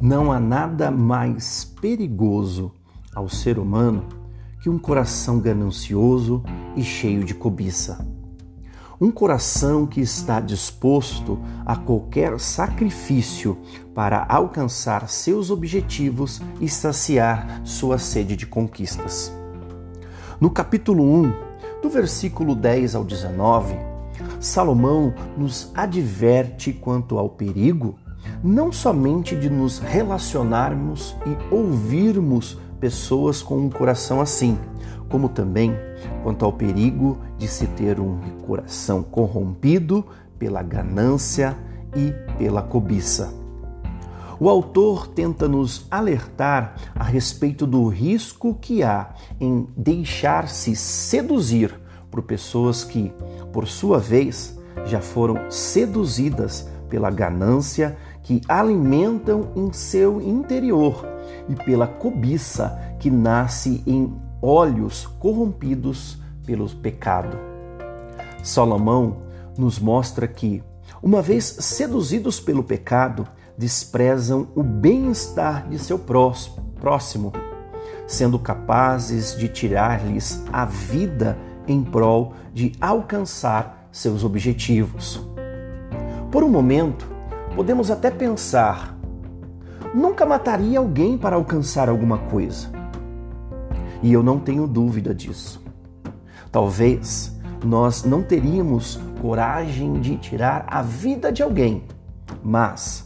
Não há nada mais perigoso ao ser humano que um coração ganancioso e cheio de cobiça. Um coração que está disposto a qualquer sacrifício para alcançar seus objetivos e saciar sua sede de conquistas. No capítulo 1, do versículo 10 ao 19, Salomão nos adverte quanto ao perigo não somente de nos relacionarmos e ouvirmos pessoas com um coração assim, como também quanto ao perigo de se ter um coração corrompido pela ganância e pela cobiça. O autor tenta nos alertar a respeito do risco que há em deixar-se seduzir por pessoas que, por sua vez, já foram seduzidas pela ganância que alimentam em seu interior e pela cobiça que nasce em olhos corrompidos pelo pecado. Salomão nos mostra que, uma vez seduzidos pelo pecado, desprezam o bem-estar de seu próximo, sendo capazes de tirar-lhes a vida em prol de alcançar seus objetivos. Por um momento, podemos até pensar: nunca mataria alguém para alcançar alguma coisa. E eu não tenho dúvida disso. Talvez nós não teríamos coragem de tirar a vida de alguém, mas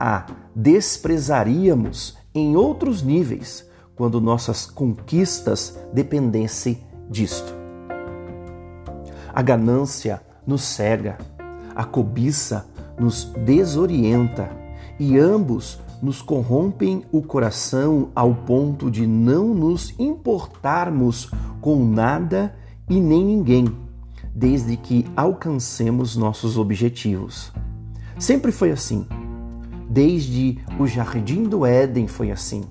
a desprezaríamos em outros níveis quando nossas conquistas dependessem disto. A ganância nos cega, a cobiça nos desorienta e ambos nos corrompem o coração ao ponto de não nos importarmos com nada e nem ninguém, desde que alcancemos nossos objetivos. Sempre foi assim. Desde o jardim do Éden foi assim.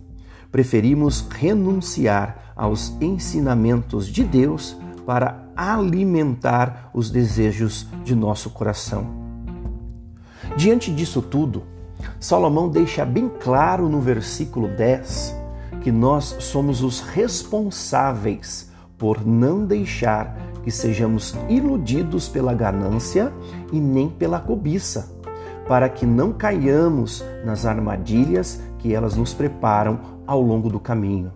Preferimos renunciar aos ensinamentos de Deus para alimentar os desejos de nosso coração. Diante disso tudo, Salomão deixa bem claro no versículo 10 que nós somos os responsáveis por não deixar que sejamos iludidos pela ganância e nem pela cobiça, para que não caiamos nas armadilhas que elas nos preparam ao longo do caminho.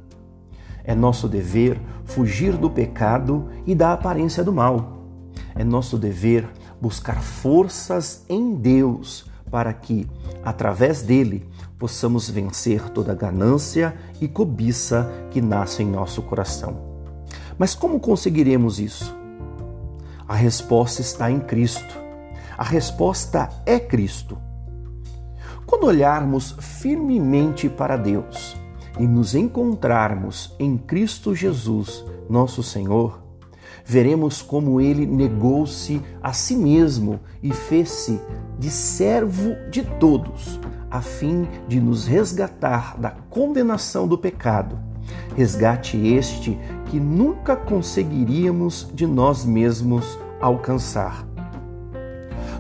É nosso dever fugir do pecado e da aparência do mal. É nosso dever buscar forças em Deus para que, através dele, possamos vencer toda ganância e cobiça que nasce em nosso coração. Mas como conseguiremos isso? A resposta está em Cristo. A resposta é Cristo. Quando olharmos firmemente para Deus e nos encontrarmos em Cristo Jesus, nosso Senhor, veremos como ele negou-se a si mesmo e fez-se de servo de todos, a fim de nos resgatar da condenação do pecado. Resgate este que nunca conseguiríamos de nós mesmos alcançar.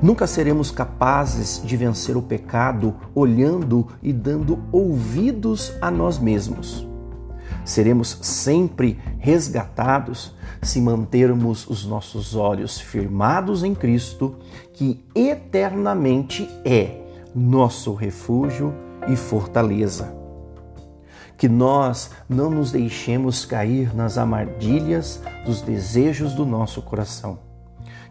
Nunca seremos capazes de vencer o pecado olhando e dando ouvidos a nós mesmos. Seremos sempre resgatados se mantermos os nossos olhos firmados em Cristo, que eternamente é nosso refúgio e fortaleza. Que nós não nos deixemos cair nas armadilhas dos desejos do nosso coração.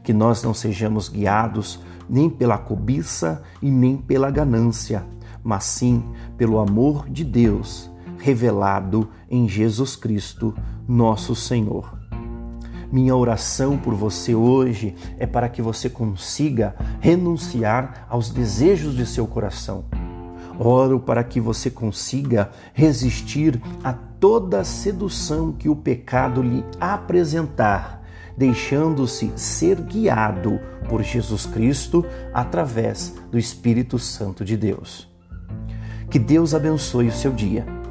Que nós não sejamos guiados nem pela cobiça e nem pela ganância, mas sim pelo amor de Deus revelado em Jesus Cristo, nosso Senhor. Minha oração por você hoje é para que você consiga renunciar aos desejos de seu coração. Oro para que você consiga resistir a toda sedução que o pecado lhe apresentar, deixando-se ser guiado por Jesus Cristo através do Espírito Santo de Deus. Que Deus abençoe o seu dia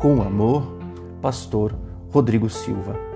com amor, Pastor Rodrigo Silva.